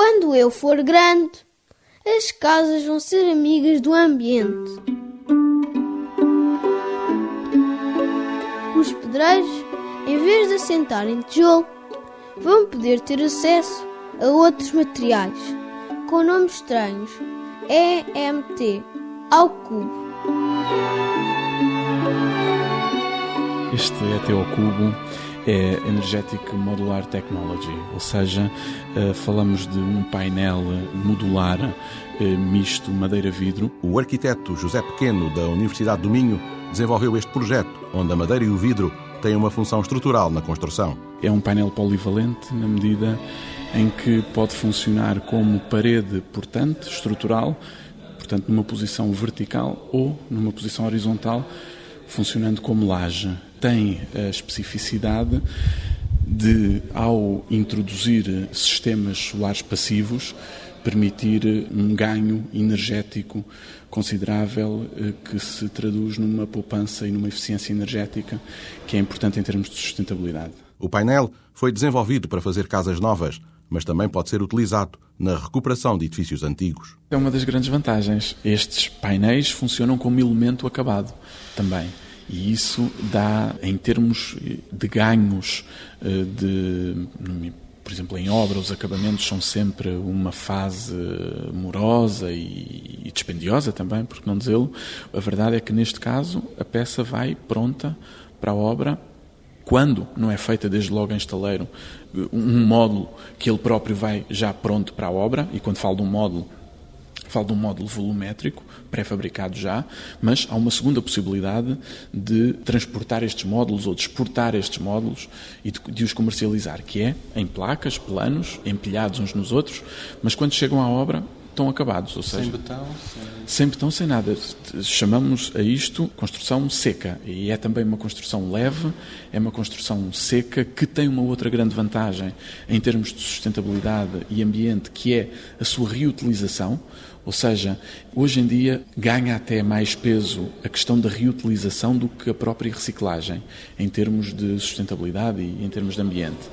Quando eu for grande, as casas vão ser amigas do ambiente. Os pedreiros, em vez de assentarem tijolo, vão poder ter acesso a outros materiais com nomes estranhos. EMT ao cubo. Este ET ao cubo é Energetic Modular Technology, ou seja, eh, falamos de um painel modular eh, misto madeira-vidro. O arquiteto José Pequeno, da Universidade do Minho, desenvolveu este projeto, onde a madeira e o vidro têm uma função estrutural na construção. É um painel polivalente na medida em que pode funcionar como parede portante, estrutural, portanto numa posição vertical ou numa posição horizontal, funcionando como laje. Tem a especificidade de, ao introduzir sistemas solares passivos, permitir um ganho energético considerável eh, que se traduz numa poupança e numa eficiência energética que é importante em termos de sustentabilidade. O painel foi desenvolvido para fazer casas novas, mas também pode ser utilizado na recuperação de edifícios antigos. É uma das grandes vantagens. Estes painéis funcionam como elemento acabado também. E isso dá, em termos de ganhos, eh, de, por exemplo, em obra, os acabamentos são sempre uma fase morosa e dispendiosa também, por que não dizê-lo. A verdade é que, neste caso, a peça vai pronta para a obra quando não é feita desde logo em estaleiro um módulo que ele próprio vai já pronto para a obra, e quando falo de um módulo, Falo de um módulo volumétrico, pré-fabricado já, mas há uma segunda possibilidade de transportar estes módulos ou de exportar estes módulos e de, de, os comercializar, que é em placas, planos, empilhados uns nos outros, mas quando chegam à obra estão acabados. Ou seja, sem betão? Sem... sem betão, sem nada. Chamamos a isto construção seca. E é também uma construção leve, é uma construção seca que tem uma outra grande vantagem em termos de sustentabilidade e ambiente, que é a sua reutilização. Ou seja, hoje em dia ganha até mais peso a questão da reutilização do que a própria reciclagem, em termos de sustentabilidade e em termos de ambiente.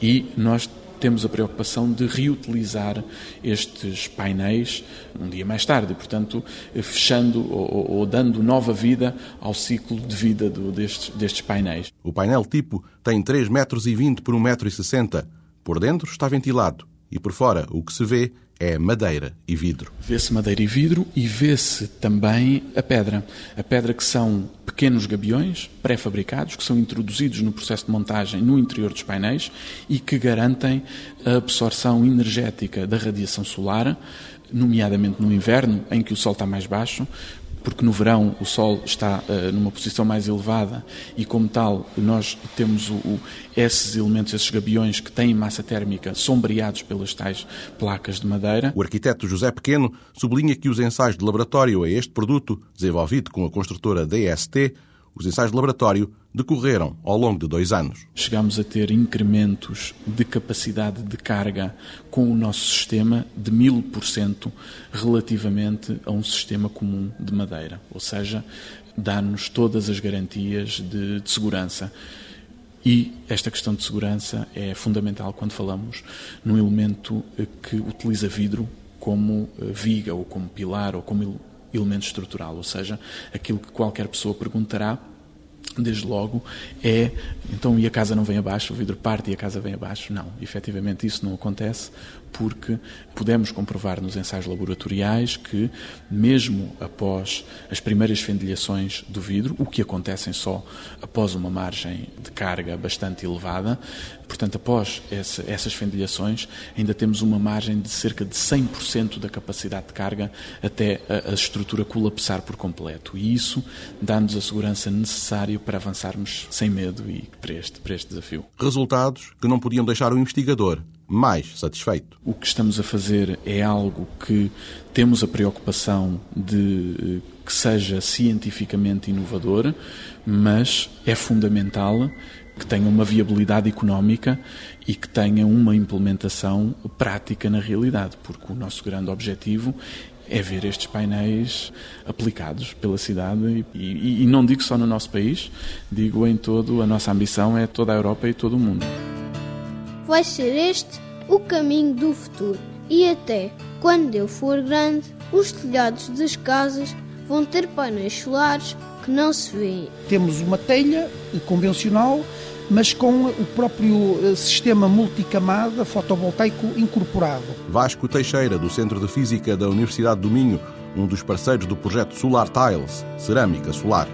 E nós temos a preocupação de reutilizar estes painéis um dia mais tarde, portanto, fechando ou, ou dando nova vida ao ciclo de vida do, destes, destes painéis. O painel tipo tem 3,20 metros por 1,60 m. Por dentro está ventilado e por fora o que se vê é madeira e vidro. Vê-se madeira e vidro e vê-se também a pedra. A pedra que são pequenos gabiões pré-fabricados que são introduzidos no processo de montagem no interior dos painéis e que garantem a absorção energética da radiação solar, nomeadamente no inverno, em que o sol está mais baixo, porque no verão o Sol está uh, numa posição mais elevada e, como tal, nós temos o, o, esses elementos, esses gabiões que têm massa térmica sombreados pelas tais placas de madeira. O arquiteto José Pequeno sublinha que os ensaios de laboratório a este produto, desenvolvido com a construtora DST, os ensaios de laboratório decorreram ao longo de dois anos. Chegamos a ter incrementos de capacidade de carga com o nosso sistema de mil por cento relativamente a um sistema comum de madeira, ou seja, dá-nos todas as garantias de, de segurança. E esta questão de segurança é fundamental quando falamos num elemento que utiliza vidro como eh, viga ou como pilar ou como elemento estrutural, ou seja, aquilo que qualquer pessoa perguntará desde logo, é então e a casa não vem abaixo, o vidro parte e a casa vem abaixo. Não, efetivamente isso não acontece porque podemos comprovar nos ensaios laboratoriais que, mesmo após as primeiras fendilhações do vidro, o que acontecem só após uma margem de carga bastante elevada, portanto, após essa, essas fendilhações, ainda temos uma margem de cerca de 100% da capacidade de carga até a, a estrutura colapsar por completo. E isso dá-nos a segurança necessária para avançarmos sem medo e para este, para este desafio. Resultados que não podiam deixar o investigador mais satisfeito. O que estamos a fazer é algo que temos a preocupação de eh, que seja cientificamente inovador, mas é fundamental que tenha uma viabilidade económica e que tenha uma implementação prática na realidade, porque o nosso grande objetivo é ver estes painéis aplicados pela cidade e, e, e não digo só no nosso país, digo em todo, a nossa ambição é toda a Europa e todo o mundo vai ser este o caminho do futuro. E até quando eu for grande, os telhados das casas vão ter painéis solares que não se vêem. Temos uma telha convencional, mas com o próprio eh, sistema multicamada fotovoltaico incorporado. Vasco Teixeira, do Centro de Física da Universidade do Minho, um dos parceiros do projeto Solar Tiles, cerâmica solar.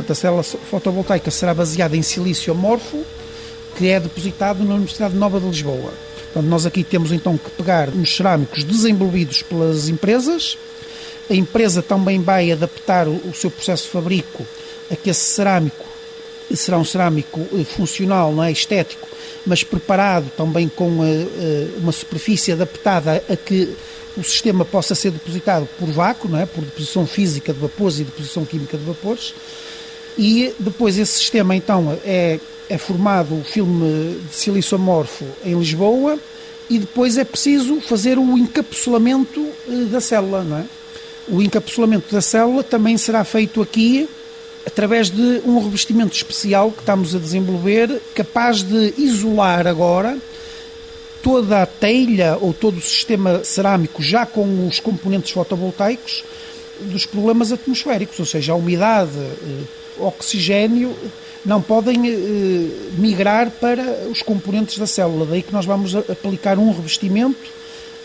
Portanto, a célula fotovoltaica será baseada em silício amorfo, que é depositado na Universidade Nova de Lisboa. Portanto, nós aqui temos então que pegar uns cerâmicos desenvolvidos pelas empresas. A empresa também vai adaptar o seu processo de fabrico a que esse cerâmico será um cerâmico eh, funcional, não é estético, mas preparado também com eh, eh, uma superfície adaptada a que o sistema possa ser depositado por vácuo, não é? por deposição física de vapores e deposição química de vapores. E depois esse sistema então é é formado o filme de silício amorfo em Lisboa e depois é preciso fazer o encapsulamento eh, da célula, não é? O encapsulamento da célula também será feito aqui através de um revestimento especial que estamos a desenvolver, capaz de isolar agora toda a telha ou todo o sistema cerâmico já com os componentes fotovoltaicos dos problemas atmosféricos, ou seja, a umidade, eh, oxigênio não podem eh, migrar para os componentes da célula. Daí que nós vamos aplicar um revestimento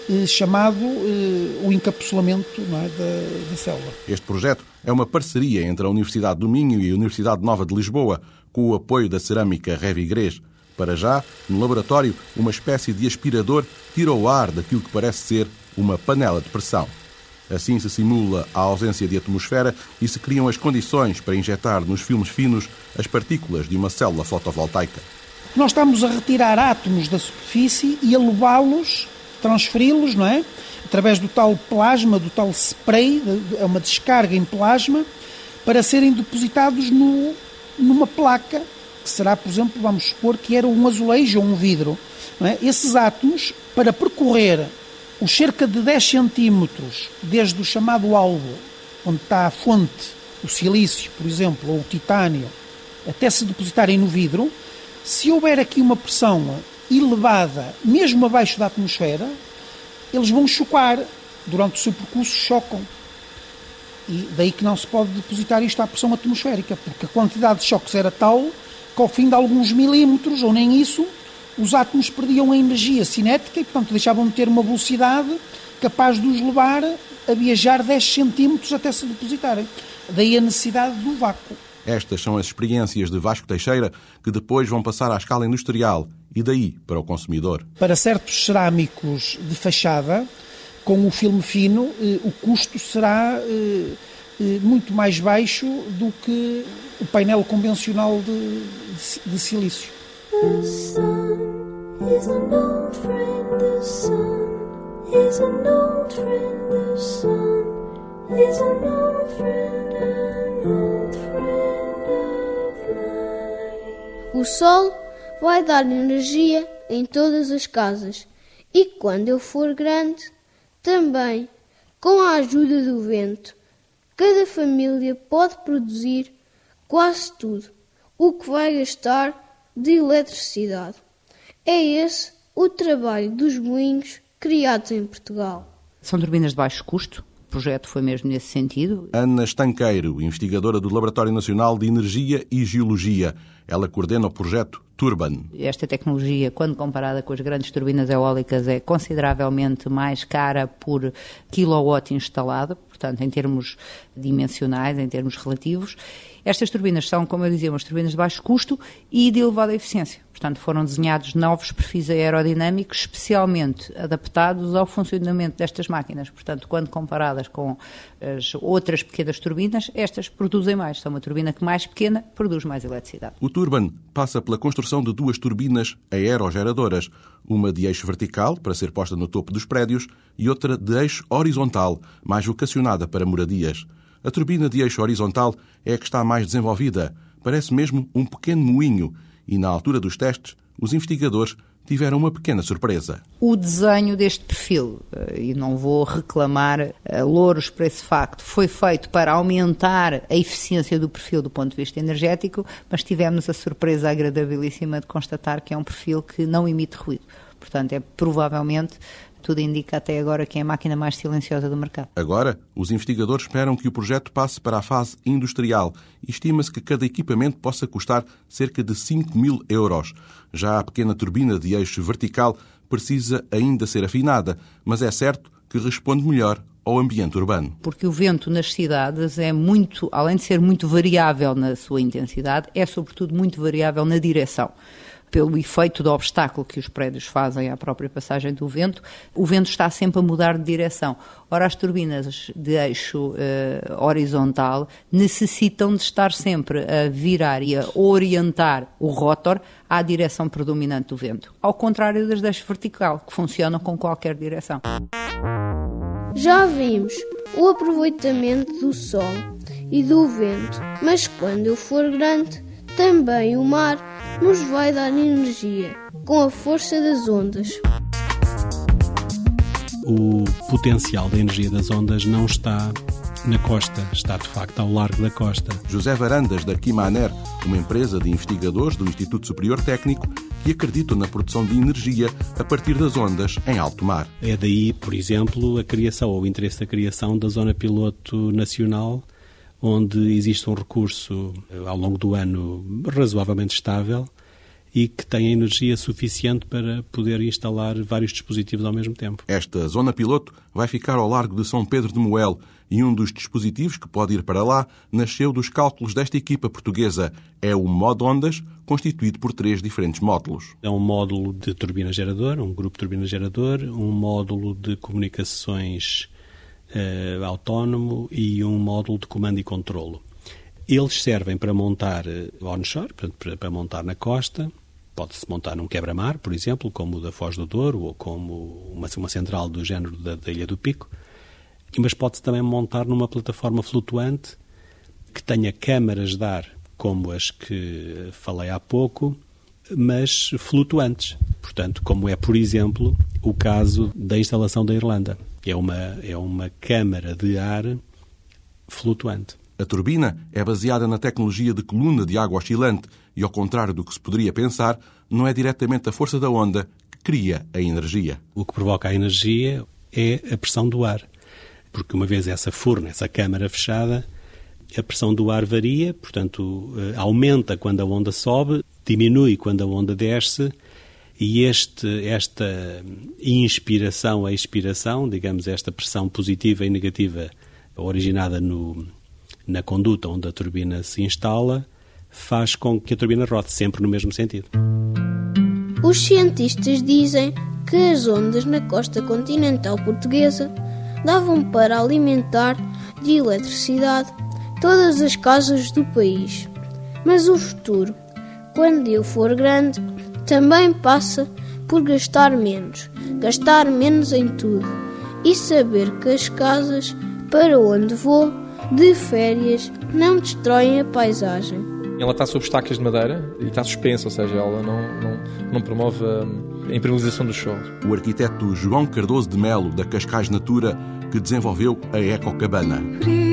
eh, chamado eh, o encapsulamento é, da, da, célula. Este projeto é uma parceria entre a Universidade do Minho e a Universidade Nova de Lisboa, com o apoio da cerâmica Revigrês. Para já, no laboratório, uma espécie de aspirador tira o ar daquilo que parece ser uma panela de pressão. Assim se simula a ausência de atmosfera e se criam as condições para injetar nos filmes finos as partículas de uma célula fotovoltaica. Nós estamos a retirar átomos da superfície e a levá-los, transferi-los, não é? Através do tal plasma, do tal spray, é uma descarga em plasma, para serem depositados no, numa placa, que será, por exemplo, vamos supor que era um azulejo ou um vidro. É? Esses átomos, para percorrer os cerca de 10 centímetros desde o chamado alvo, onde está a fonte, o silício, por exemplo, ou o titânio, até se depositarem no vidro, se houver aqui uma pressão elevada, mesmo abaixo da atmosfera, eles vão chocar. Durante o seu percurso, chocam. E daí que não se pode depositar isto à pressão atmosférica, porque a quantidade de choques era tal que ao fim de alguns milímetros, ou nem isso, os átomos perdiam a energia cinética e, portanto, deixavam de ter uma velocidade capaz de os levar a viajar 10 centímetros até se depositarem. Daí a necessidade do vácuo. Estas são as experiências de Vasco Teixeira que depois vão passar à escala industrial e daí para o consumidor. Para certos cerâmicos de fachada, com o filme fino, eh, o custo será eh, eh, muito mais baixo do que o painel convencional de, de, de silício. O sol vai dar energia em todas as casas. E quando eu for grande, também, com a ajuda do vento, cada família pode produzir quase tudo o que vai gastar de eletricidade. É esse o trabalho dos moinhos criados em Portugal. São turbinas de baixo custo, o projeto foi mesmo nesse sentido. Ana Estanqueiro, investigadora do Laboratório Nacional de Energia e Geologia. Ela coordena o projeto Turban. Esta tecnologia, quando comparada com as grandes turbinas eólicas, é consideravelmente mais cara por kilowatt instalado, portanto, em termos dimensionais, em termos relativos. Estas turbinas são, como eu dizia, umas turbinas de baixo custo e de elevada eficiência. Portanto, foram desenhados novos perfis aerodinâmicos especialmente adaptados ao funcionamento destas máquinas. Portanto, quando comparadas com as outras pequenas turbinas, estas produzem mais. São uma turbina que mais pequena produz mais eletricidade. O Turban passa pela construção de duas turbinas aerogeradoras, uma de eixo vertical, para ser posta no topo dos prédios, e outra de eixo horizontal, mais vocacionada para moradias. A turbina de eixo horizontal é a que está mais desenvolvida. Parece mesmo um pequeno moinho e, na altura dos testes, os investigadores tiveram uma pequena surpresa. O desenho deste perfil, eh, e não vou reclamar eh, louros por esse facto, foi feito para aumentar a eficiência do perfil do ponto de vista energético, mas tivemos a surpresa agradabilíssima de constatar que é um perfil que não emite ruído. Portanto, é provavelmente tudo indica até agora que é a máquina mais silenciosa do mercado. Agora, os investigadores esperam que o projeto passe para a fase industrial e estima-se que cada equipamento possa custar cerca de 5 mil euros. Já a pequena turbina de eixo vertical precisa ainda ser afinada, mas é certo que responde melhor ao ambiente urbano. Porque o vento nas cidades é muito, além de ser muito variável na sua intensidade, é sobretudo muito variável na direção pelo efeito do obstáculo que os prédios fazem à própria passagem do vento, o vento está sempre a mudar de direção. Ora, as turbinas de eixo uh, horizontal necessitam de estar sempre a virar e a orientar o rotor à direção predominante do vento, ao contrário das de eixo vertical, que funcionam com qualquer direção. Já vimos o aproveitamento do sol e do vento, mas quando eu for grande, também o mar nos vai dar energia com a força das ondas. O potencial da energia das ondas não está na costa, está de facto ao largo da costa. José Varandas, da Quimaner, uma empresa de investigadores do Instituto Superior Técnico que acreditam na produção de energia a partir das ondas em alto mar. É daí, por exemplo, a criação ou o interesse da criação da Zona Piloto Nacional onde existe um recurso eh, ao longo do ano razoavelmente estável e que tem energia suficiente para poder instalar vários dispositivos ao mesmo tempo. Esta zona piloto vai ficar ao largo de São Pedro de Moel e um dos dispositivos que pode ir para lá nasceu dos cálculos desta equipa portuguesa. É o modo ondas, constituído por três diferentes módulos. É um módulo de turbina gerador, um grupo de turbina gerador, um módulo de comunicações uh, autónomo e um módulo de comando e controlo. Eles servem para montar uh, onshore, portanto, para, para montar na costa, pode-se montar num quebra-mar, por exemplo, como o da Foz do Douro ou como uma, uma central do género da, da Ilha do Pico, mas pode-se também montar numa plataforma flutuante que tenha câmaras de ar, como as que falei há pouco, mas flutuantes. Portanto, como é, por exemplo, o caso da instalação da Irlanda. É uma, é uma câmara de ar flutuante. A turbina é baseada na tecnologia de coluna de água oscilante e, ao contrário do que se poderia pensar, não é diretamente a força da onda que cria a energia. O que provoca a energia é a pressão do ar. Porque uma vez essa furna, essa câmara fechada, a pressão do ar varia, portanto, eh, aumenta quando a onda sobe, diminui quando a onda desce e este, esta inspiração, a expiração, digamos, esta pressão positiva e negativa originada no, na conduta onde a turbina se instala, faz com que a turbina rode sempre no mesmo sentido. Os cientistas dizem que as ondas na costa continental portuguesa davam para alimentar de eletricidade todas as casas do país. Mas o futuro, quando eu for grande, também passa por gastar menos, gastar menos em tudo e saber que as casas para onde vou de férias não destroem a paisagem. Ela está sob estacas de madeira e está suspensa, ou seja, ela não, não, não promove a impermeabilização dos solos. O arquiteto João Cardoso de Melo, da Cascais Natura, que desenvolveu a Ecocabana. Este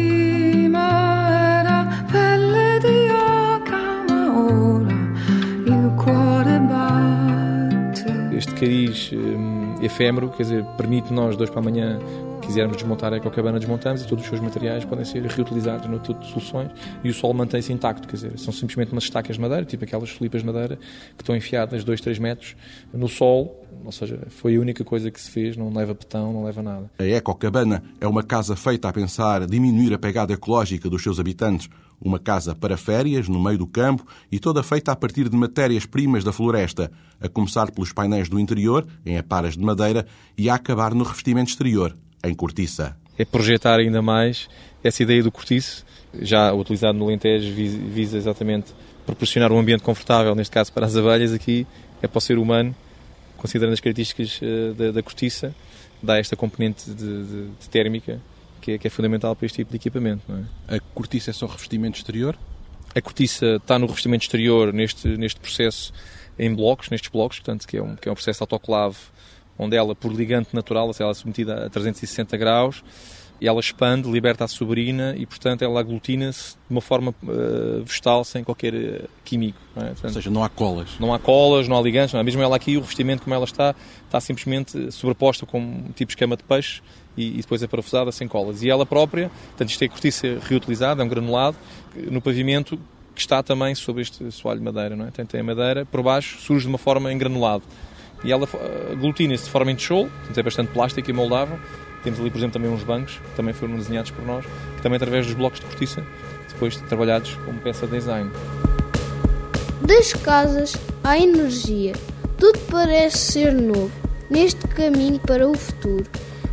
cariz hum, efêmero, quer dizer, permite nós, dois para amanhã, quisermos desmontar a ecocabana, desmontamos e todos os seus materiais podem ser reutilizados no tipo de soluções e o solo mantém-se intacto, quer dizer, são simplesmente umas estacas de madeira, tipo aquelas filipas de madeira, que estão enfiadas 2, 3 metros no solo, ou seja, foi a única coisa que se fez, não leva betão, não leva nada. A ecocabana é uma casa feita a pensar diminuir a pegada ecológica dos seus habitantes, uma casa para férias, no meio do campo e toda feita a partir de matérias-primas da floresta, a começar pelos painéis do interior, em aparas de madeira, e a acabar no revestimento exterior, em cortiça. É projetar ainda mais essa ideia do cortiço, já utilizado no Alentejo, visa exatamente proporcionar um ambiente confortável, neste caso para as abelhas, aqui é para o ser humano, considerando as características eh, da, da cortiça, dá esta componente de, de, de térmica que é, que é fundamental para este tipo de equipamento. É? A cortiça é só revestimento exterior? A cortiça está no revestimento exterior neste, neste processo em blocos, nestes blocos, portanto, que é um, que é um processo de autoclave, onde ela, por ligante natural, ela é submetida a 360 graus, e ela expande, liberta a sobrina e, portanto, ela aglutina-se de uma forma uh, vegetal, sem qualquer uh, químico. É? Portanto, Ou seja, não há colas. Não há colas, não há ligantes, não é? Mesmo ela aqui, o revestimento como ela está, está simplesmente sobreposta com um tipo esquema de peixe e, e, depois é parafusada sem colas. E ela própria, portanto, isto é cortiça reutilizada, é um granulado, no pavimento que está também sobre este soalho de madeira, não é? Portanto, tem a madeira, por baixo surge de uma forma em granulado. E ela eh, aglutina-se de forma em tijolo, portanto é bastante plástica e moldável, temos ali, por exemplo, também uns bancos, que também foram desenhados por nós, que também através dos blocos de cortiça, depois trabalhados como peça de design. Das casas à energia, tudo parece ser novo neste caminho para o futuro.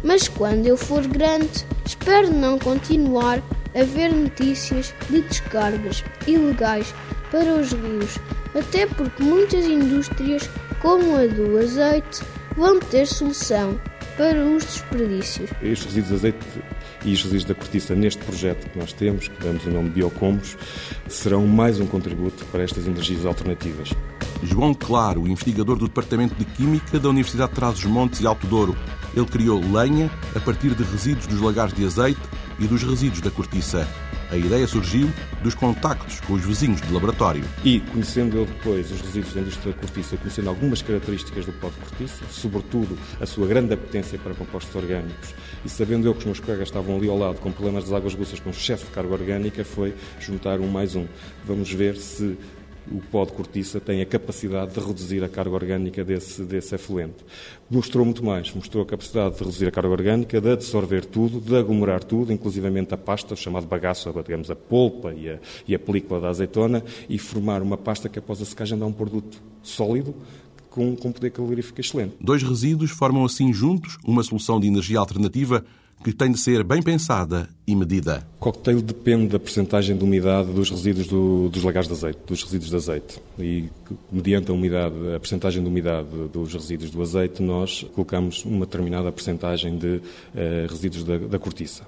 Mas quando eu for grande, espero não continuar a ver notícias de descargas ilegais para os rios, até porque muitas indústrias, como a do azeite, vão ter solução para os desperdícios. Estes resíduos de azeite e os resíduos da cortiça neste projeto que nós temos, que damos o nome de Biocombos, serão mais um contributo para estas energias alternativas. João Claro, investigador do Departamento de Química da Universidade de Trás-os-Montes e Alto Douro. Ele criou lenha a partir de resíduos dos lagares de azeite e dos resíduos da cortiça. A ideia surgiu dos contactos com os vizinhos de laboratório. E, conhecendo eu depois os resíduos da indústria cortiça, conhecendo algumas características do pó de cortiça, sobretudo a sua grande apetência para compostos orgânicos, e sabendo eu que os meus colegas estavam ali ao lado com problemas das águas russas com excesso de carga orgânica, foi juntar um mais um. Vamos ver se o pó de cortiça tem a capacidade de reduzir a carga orgânica desse, desse efluente. Mostrou muito mais, mostrou a capacidade de reduzir a carga orgânica, de absorver tudo, de aglomerar tudo, inclusivamente a pasta, chamado bagaço, digamos, a polpa e a, e a película da azeitona, e formar uma pasta que após a secagem dá um produto sólido, com, com poder calorífico excelente. Dois resíduos formam assim juntos uma solução de energia alternativa que tem de ser bem pensada e medida. O cocktail depende da percentagem de umidade dos resíduos do, dos lagares de azeite, dos resíduos de azeite. E mediante a umidade, a percentagem de umidade dos resíduos do azeite, nós colocamos uma determinada percentagem de uh, resíduos da, da cortiça.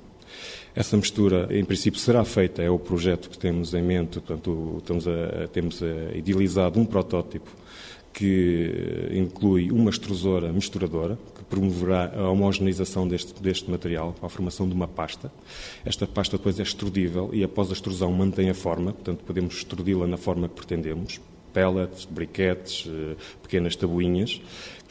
Essa mistura, em princípio, será feita, é o projeto que temos em mente, portanto, estamos a, temos a idealizado um protótipo que inclui uma extrusora misturadora, que promoverá a homogeneização deste, deste material, a formação de uma pasta. Esta pasta depois é extrudível e após a extrusão mantém a forma, portanto podemos extrudi-la na forma que pretendemos pellets, briquetes, eh, pequenas tabuinhas,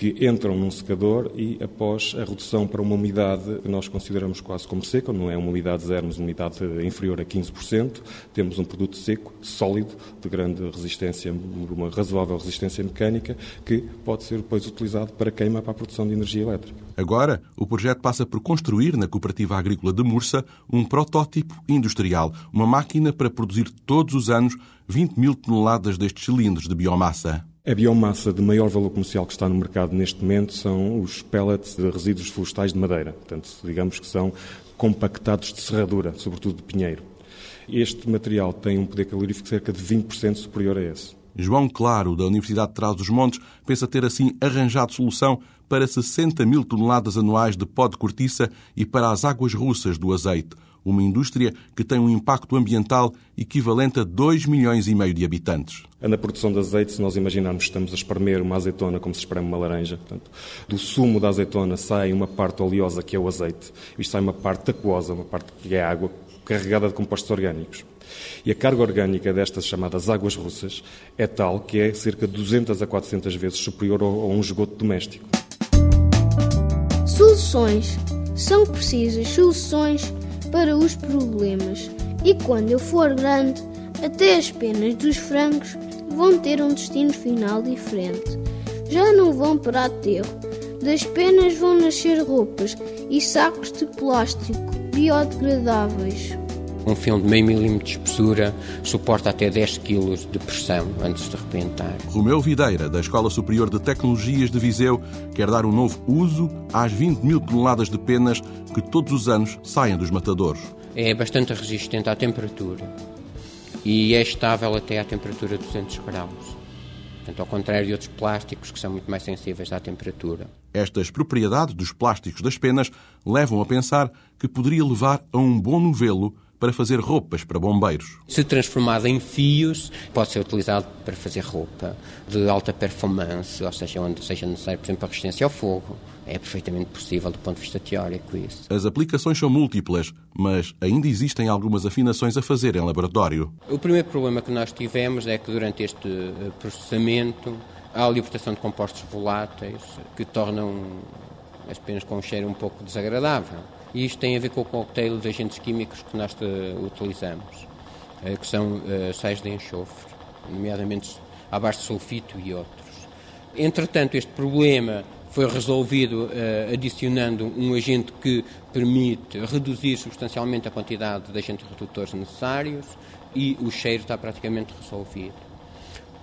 que entram num secador e, após a redução para uma umidade que nós consideramos quase como seca, não é uma umidade zero, mas uma umidade inferior a 15%, temos um produto seco, sólido, de grande resistência, uma razoável resistência mecânica, que pode ser depois utilizado para queima para a produção de energia elétrica. Agora, o projeto passa por construir na Cooperativa Agrícola de Mursa um protótipo industrial, uma máquina para produzir todos os anos 20 mil toneladas destes cilindros de biomassa. A biomassa de maior valor comercial que está no mercado neste momento são os pellets de resíduos florestais de madeira. Portanto, digamos que são compactados de serradura, sobretudo de pinheiro. Este material tem um poder calorífico cerca de 20% superior a esse. João Claro, da Universidade de Trás-os-Montes, pensa ter assim arranjado solução para 60 mil toneladas anuais de pó de cortiça e para as águas russas do azeite, uma indústria que tem um impacto ambiental equivalente a 2 milhões e meio de habitantes. Na produção de azeite, se nós imaginarmos que estamos a espremer uma azeitona como se espreme uma laranja, portanto, do sumo da azeitona sai uma parte oleosa, que é o azeite, e sai uma parte aquosa, uma parte que é água, carregada de compostos orgânicos. E a carga orgânica destas chamadas águas russas é tal que é cerca de 200 a 400 vezes superior a um esgoto doméstico. Soluções. São precisas soluções para os problemas. E quando eu for grande, até as penas dos frangos vão ter um destino final diferente. Já não vão para aterro. Das penas vão nascer roupas e sacos de plástico biodegradáveis. Um filme de meio milímetro de espessura suporta até 10 kg de pressão antes de rebentar. Romeu Videira, da Escola Superior de Tecnologias de Viseu, quer dar um novo uso às 20 mil toneladas de penas que todos os anos saem dos matadores. É bastante resistente à temperatura e é estável até à temperatura de 200 graus. Portanto, ao contrário de outros plásticos que são muito mais sensíveis à temperatura. Estas propriedades dos plásticos das penas levam a pensar que poderia levar a um bom novelo para fazer roupas para bombeiros. Se transformado em fios, pode ser utilizado para fazer roupa de alta performance, ou seja, onde seja necessário, por exemplo, a resistência ao fogo. É perfeitamente possível do ponto de vista teórico isso. As aplicações são múltiplas, mas ainda existem algumas afinações a fazer em laboratório. O primeiro problema que nós tivemos é que durante este eh, processamento há a libertação de compostos voláteis que tornam as penas com um cheiro um pouco desagradável. E isto tem a ver com o cocktail de agentes químicos que nós uh, utilizamos, uh, que são uh, sais de enxofre, nomeadamente à base de sulfito e outros. Entretanto, este problema foi resolvido adicionando um agente que permite reduzir substancialmente a quantidade de agentes redutores necessários e o cheiro está praticamente resolvido.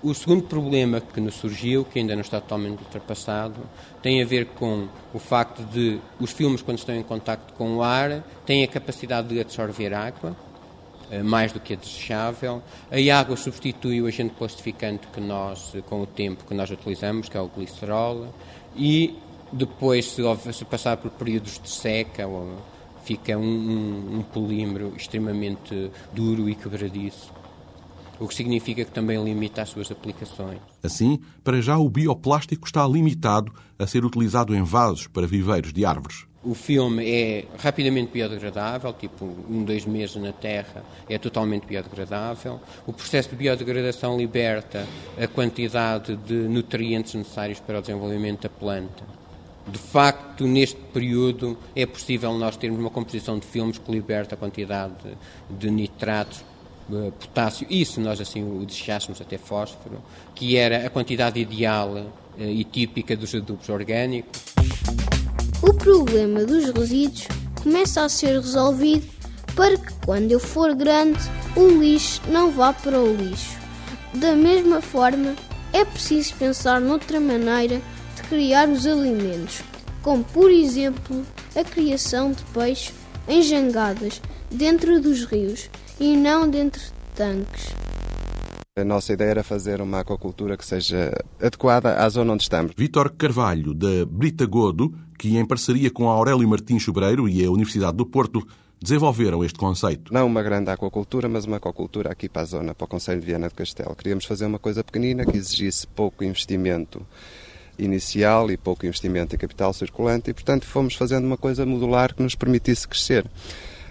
O segundo problema que nos surgiu, que ainda não está totalmente ultrapassado, tem a ver com o facto de os filmes, quando estão em contato com o ar, têm a capacidade de absorver água, eh, mais do que a desejável. A água substitui o agente plastificante que nós, com o tempo que nós utilizamos, que é o glicerol, e depois, se, se passar por períodos de seca, fica um, um, um polímero extremamente duro e quebradiço o que significa que também limita as suas aplicações. Assim, para já o bioplástico está limitado a ser utilizado em vasos para viveiros de árvores. O filme é rapidamente biodegradável, tipo um, dois meses na Terra é totalmente biodegradável. O processo de biodegradação liberta a quantidade de nutrientes necessários para o desenvolvimento da planta. De facto, neste período é possível nós termos uma composição de filmes que liberta a quantidade de nitratos eh, potássio e, se nós assim o desejássemos, até fósforo, que era a quantidade ideal eh, e típica dos adubos orgânicos. O problema dos resíduos começa a ser resolvido para que, quando eu for grande, o lixo não vá para o lixo. Da mesma forma, é preciso pensar noutra maneira de criar os alimentos, como, por exemplo, a criação de peixe em jangadas dentro dos rios e não dentro de tanques. A nossa ideia era fazer uma aquacultura que seja adequada à zona onde estamos. Vítor Carvalho, da Brita Godo, que em parceria com a Aurélio Martins Sobreiro e a Universidade do Porto, desenvolveram este conceito. Não uma grande aquacultura, mas uma aquacultura aqui para a zona, para o Conselho de Viana do Castelo. Queríamos fazer uma coisa pequenina que exigisse pouco investimento inicial e pouco investimento em capital circulante e, portanto, fomos fazendo uma coisa modular que nos permitisse crescer.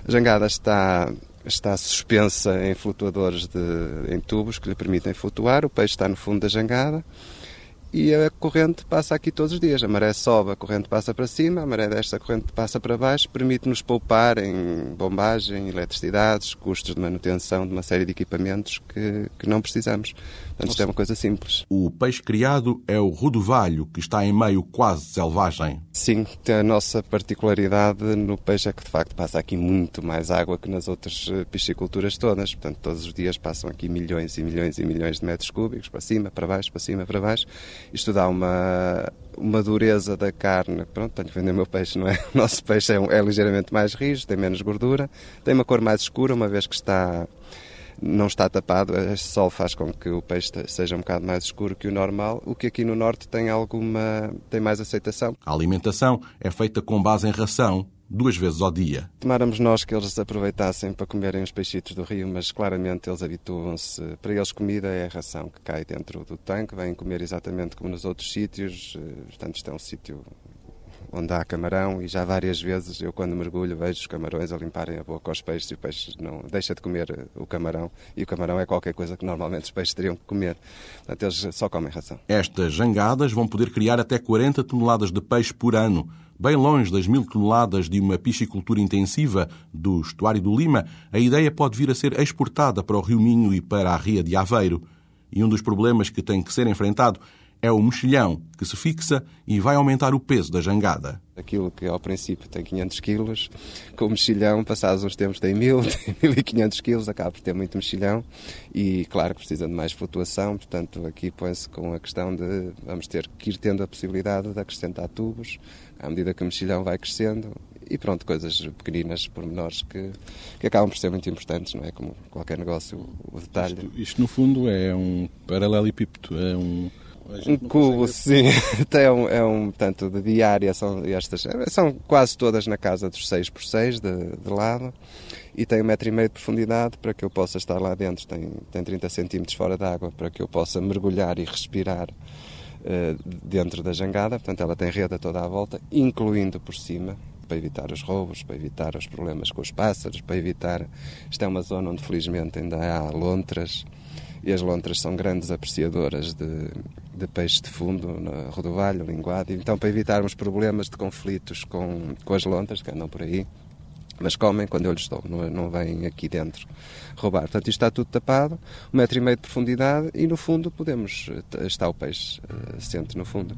A jangada está está suspensa em flutuadores de, em tubos que lhe permitem flutuar. O peixe está no fundo da jangada e a corrente passa aqui todos os dias. A maré sobe, a corrente passa para cima, a maré desce, a corrente passa para baixo, permite-nos poupar em bombagem, eletricidades, custos de manutenção de uma série de equipamentos que, que não precisamos. Portanto, isto é uma coisa simples. O peixe criado é o rodovalho, que está em meio quase selvagem. Sim, a nossa particularidade no peixe é que, de facto, passa aqui muito mais água que nas outras eh, pisciculturas todas. Portanto, todos os dias passam aqui milhões e milhões e milhões de metros cúbicos, para cima, para baixo, para cima, para baixo. Isto dá uma, uma dureza da carne. Pronto, tenho que vender o meu peixe, não é? O nosso peixe é, é ligeiramente mais rijo, tem menos gordura, tem uma cor mais escura, uma vez que está não está tapado, este sol faz com que o peixe seja um bocado mais escuro que o normal, o que aqui no norte tem alguma tem mais aceitação. A alimentação é feita com base em ração, duas vezes ao dia. Tomáramos nós que eles aproveitassem para comerem os peixitos do rio, mas claramente eles habituam-se. Para eles, comida é a ração que cai dentro do tanque, vêm comer exatamente como nos outros sítios. Eh, portanto, isto é um sítio onde há camarão e já várias vezes eu quando mergulho vejo os camarões a limparem a boca aos peixes e o peixe não deixa de comer o camarão e o camarão é qualquer coisa que normalmente os peixes teriam que comer. Portanto, eles só comem ração. Estas jangadas vão poder criar até 40 toneladas de peixe por ano. Bem longe das mil toneladas de uma piscicultura intensiva do estuário do Lima, a ideia pode vir a ser exportada para o Rio Minho e para a Ria de Aveiro. E um dos problemas que tem que ser enfrentado é o mexilhão, que se fixa e vai aumentar o peso da jangada. Aquilo que ao princípio tem 500 quilos, com o mexilhão, passados uns tempos tem 1000, tem 1500 quilos, acaba por ter muito mexilhão e, claro, precisa de mais flutuação. Portanto, aqui põe-se com a questão de vamos ter que ir tendo a possibilidade de acrescentar tubos à medida que o mexilhão vai crescendo e pronto, coisas pequeninas, pormenores que, que acabam por ser muito importantes, não é? Como qualquer negócio, o detalhe. Isto, isto no fundo é um paralelepípedo, é um Um cubo, sim. é um, é um tanto de diária, são estas, são quase todas na casa dos 6 por 6 de, de lado e tem um metro e meio de profundidade para que eu possa estar lá dentro, tem, tem 30 centímetros fora d'água para que eu possa mergulhar e respirar uh, dentro da jangada, portanto ela tem rede a toda a volta, incluindo por cima, para evitar os roubos, para evitar os problemas com os pássaros, para evitar. Isto é uma zona onde felizmente ainda há lontras e as lontras são grandes apreciadoras de, de peixe de fundo, no rodovalho, linguado. Então, para evitarmos problemas de conflitos com, com as lontras que andam por aí, mas comem quando eu lhes dou, não, não vêm aqui dentro roubar. Portanto, isto está tudo tapado, um metro e meio de profundidade e no fundo podemos, eh, está o peixe uh, sente no fundo.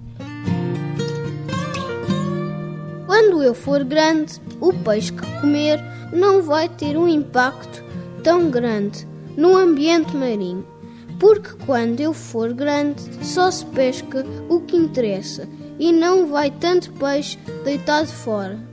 Quando eu for grande, o peixe que comer não vai ter um impacto tão grande no ambiente marinho, porque quando eu for grande só se pesca o que interessa e não vai tanto peixe deitado fora.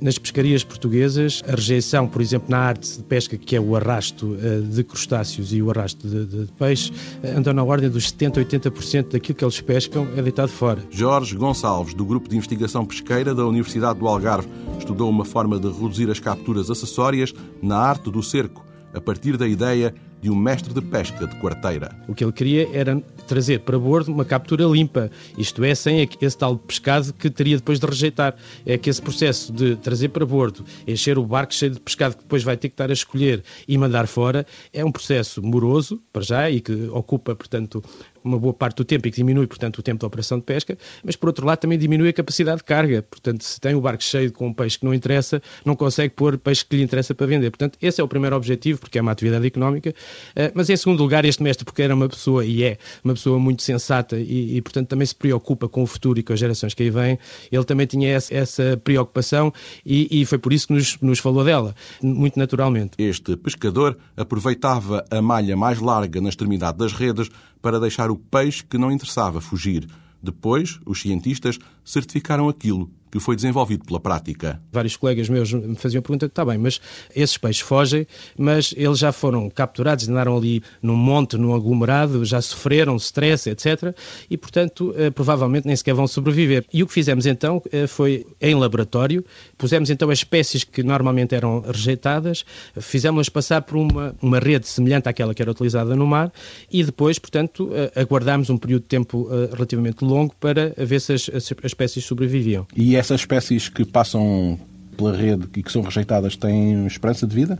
Nas pescarias portuguesas, a rejeição, por exemplo, na arte de pesca, que é o arrasto eh, de crustáceos e o arrasto de, de peixe, eh, andam na ordem dos 70% a 80% daquilo que eles pescam é deitado fora. Jorge Gonçalves, do Grupo de Investigação Pesqueira da Universidade do Algarve, estudou uma forma de reduzir as capturas acessórias na arte do cerco, a partir da ideia de um mestre de pesca de quarteira. O que ele queria era trazer para bordo uma captura limpa, isto é, sem esse tal pescado que teria depois de rejeitar. É que esse processo de trazer para bordo, encher o barco cheio de pescado que depois vai ter que estar a escolher e mandar fora, é um processo moroso, para já, e que ocupa, portanto, uma boa parte do tempo e que diminui, portanto, o tempo da operação de pesca, mas por outro lado também diminui a capacidade de carga. Portanto, se tem o barco cheio com um peixe que não interessa, não consegue pôr peixe que lhe interessa para vender. Portanto, esse é o primeiro objetivo, porque é uma atividade económica. Eh, mas em segundo lugar, este mestre, porque era uma pessoa e é uma pessoa muito sensata e, e portanto, também se preocupa com o futuro e com as gerações que aí vêm, ele também tinha essa, essa preocupação e, e, foi por isso que nos, nos falou dela, muito naturalmente. Este pescador aproveitava a malha mais larga na extremidade das redes para deixar o peixe que não interessava fugir. Depois, os cientistas certificaram aquilo que foi desenvolvido pela prática. Vários colegas meus me faziam a pergunta: está bem, mas esses peixes fogem, mas eles já foram capturados, andaram ali num monte, num aglomerado, já sofreram stress, etc. E, portanto, eh, provavelmente nem sequer vão sobreviver. E o que fizemos então eh, foi, em laboratório, pusemos então as espécies que normalmente eram rejeitadas, fizemos-las passar por uma, uma rede semelhante àquela que era utilizada no mar e depois, portanto, eh, aguardámos um período de tempo relativamente longo para ver se as, as espécies sobreviviam. E essas espécies que passam pela rede e que são rejeitadas têm esperança de vida?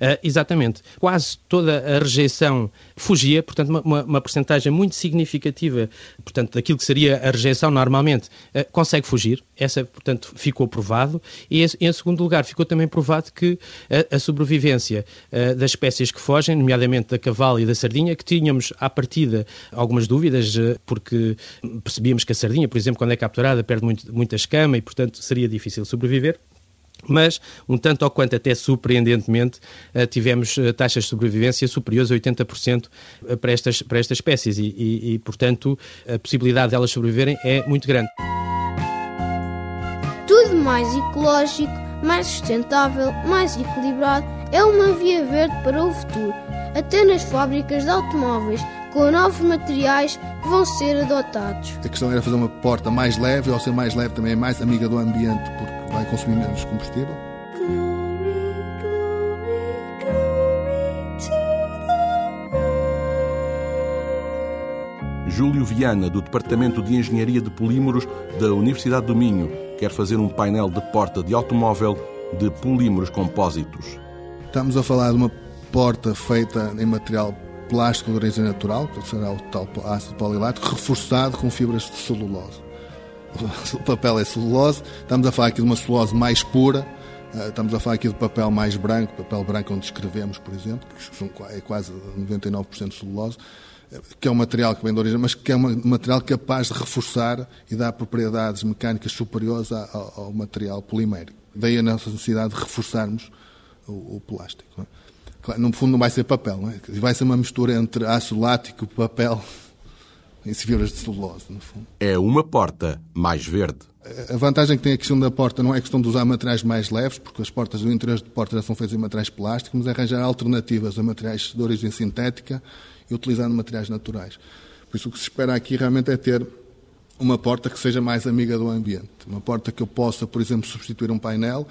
Uh, exatamente. Quase toda a rejeição fugia, portanto, uma, uma percentagem muito significativa, portanto, daquilo que seria a rejeição normalmente, uh, consegue fugir. Essa, portanto, ficou provado. E, em segundo lugar, ficou também provado que a, a sobrevivência uh, das espécies que fogem, nomeadamente da cavalo e da sardinha, que tínhamos à partida algumas dúvidas, porque percebíamos que a sardinha, por exemplo, quando é capturada, perde muito, muita escama e, portanto, seria difícil sobreviver mas, um tanto ou quanto até surpreendentemente, eh, tivemos eh, taxas de sobrevivência superiores a 80% eh, para estas, para estas espécies e, e, e, portanto, a possibilidade delas sobreviverem é muito grande. Tudo mais ecológico, mais sustentável, mais equilibrado é uma via verde para o futuro, até nas fábricas de automóveis, com novos materiais que vão ser adotados. A questão era fazer uma porta mais leve, e ao ser mais leve também é mais amiga do ambiente, porque vai consumir menos combustível. Júlio Viana, do Departamento de Engenharia de Polímeros da Universidade do Minho, quer fazer um painel de porta de automóvel de polímeros compósitos. Estamos a falar de uma porta feita em material plástico de origem natural, que será o tal ácido polilático, reforçado com fibras de celulose. o papel é celulose, estamos a falar aqui de uma celulose mais pura, eh, estamos a falar aqui de papel mais branco, papel branco onde escrevemos, por exemplo, que são, é quase 99% celulose, eh, que é um material que vem de origem, mas que é um material capaz de reforçar e dar propriedades mecânicas superiores ao, material polimérico. Daí a nossa necessidade de reforçarmos o, o plástico. É? No fundo não vai ser papel, não é? vai ser uma mistura entre ácido lático, papel em fibras de celulose, no fundo. É uma porta mais verde. A vantagem que tem a questão da porta não é a questão de usar materiais mais leves, porque as portas do interior de porta já são feitas em materiais plásticos, mas é arranjar alternativas a materiais de origem sintética e utilizando materiais naturais. Por isso o que se espera aqui realmente é ter uma porta que seja mais amiga do ambiente. Uma porta que eu possa, por exemplo, substituir um painel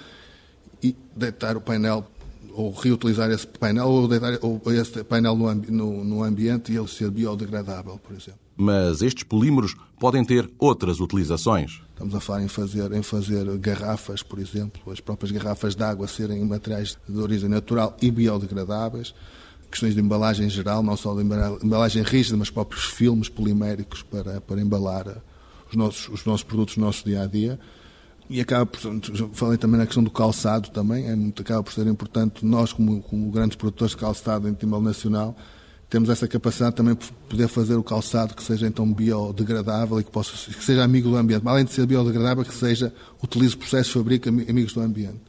e deitar o painel ou reutilizar esse painel ou deitar ou esse painel no, no, no ambiente e ele ser biodegradável, por exemplo. Mas estes polímeros podem ter outras utilizações. Estamos a falar em fazer, em fazer garrafas, por exemplo, as próprias garrafas de água serem materiais de origem natural e biodegradáveis questões de embalagem em geral, não só de embalagem rígida, mas próprios filmes poliméricos para, para embalar eh, os nossos, os nossos produtos no nosso dia a dia. E acaba por, falei também na questão do calçado também, é muito, acaba por ser importante, nós como, como grandes produtores de calçado em nível nacional, temos essa capacidade também de poder fazer o calçado que seja então biodegradável e que, possa, que seja amigo do ambiente. Além de ser biodegradável, que seja, utilize processos de fabrico amigos do ambiente.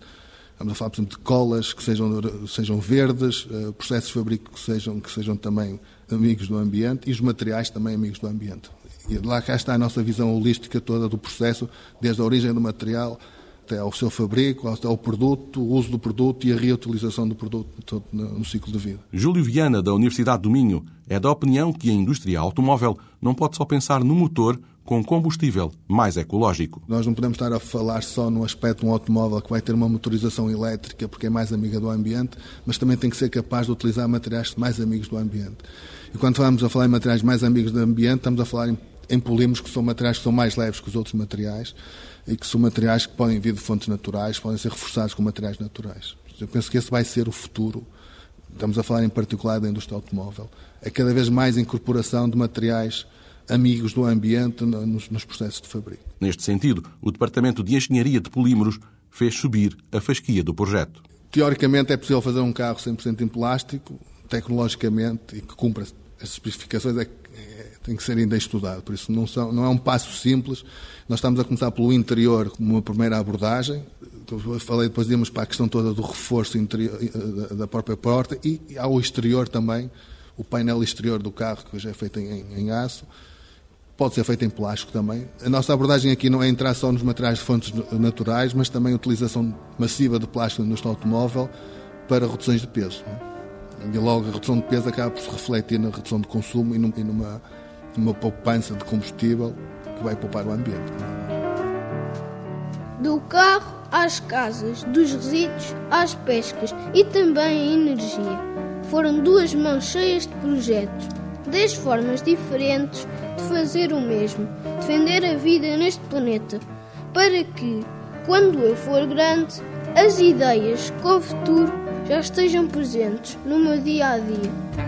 Estamos a falar, por exemplo, de colas que sejam, sejam verdes, uh, processos de fabrico que sejam, que sejam também amigos do ambiente e os materiais também amigos do ambiente. E lá cá está a nossa visão holística toda do processo, desde a origem do material até ao seu fabrico, até ao produto, o uso do produto e a reutilização do produto todo no ciclo de vida. Júlio Viana, da Universidade do Minho, é da opinião que a indústria automóvel não pode só pensar no motor com combustível mais ecológico. Nós não podemos estar a falar só no aspecto de um automóvel que vai ter uma motorização elétrica porque é mais amiga do ambiente, mas também tem que ser capaz de utilizar materiais mais amigos do ambiente. E quando falamos a falar em materiais mais amigos do ambiente, estamos a falar em, em polímeros que são materiais que são mais leves que os outros materiais e que são materiais que podem vir de fontes naturais, podem ser reforçados com materiais naturais. Eu penso que esse vai ser o futuro. Estamos a falar em particular da indústria automóvel. É cada vez mais incorporação de materiais amigos do ambiente nos, nos processos de fabrico. Neste sentido, o Departamento de Engenharia de Polímeros fez subir a fasquia do projeto. Teoricamente é possível fazer um carro 100% em plástico, tecnologicamente, e que cumpra as especificações, é, é, tem que ser ainda estudado. Por isso não, são, não é um passo simples. Nós estamos a começar pelo interior como uma primeira abordagem. Eu falei, depois íamos para a questão toda do reforço interior, eh, da própria porta e ao exterior também, o painel exterior do carro, que hoje é feito em, em aço Pode ser feito em plástico também. A nossa abordagem aqui não é entrar só nos materiais de fontes naturais, mas também a utilização massiva de plástico no automóvel para reduções de peso. É? E logo a redução de peso acaba por se refletir na redução de consumo e numa, numa poupança de combustível que vai poupar o ambiente. Do carro às casas, dos resíduos às pescas e também a energia. Foram duas mãos cheias de projetos, dez formas diferentes de fazer o mesmo, defender a vida neste planeta, para que, quando eu for grande, as ideias com o futuro já estejam presentes no meu dia a dia.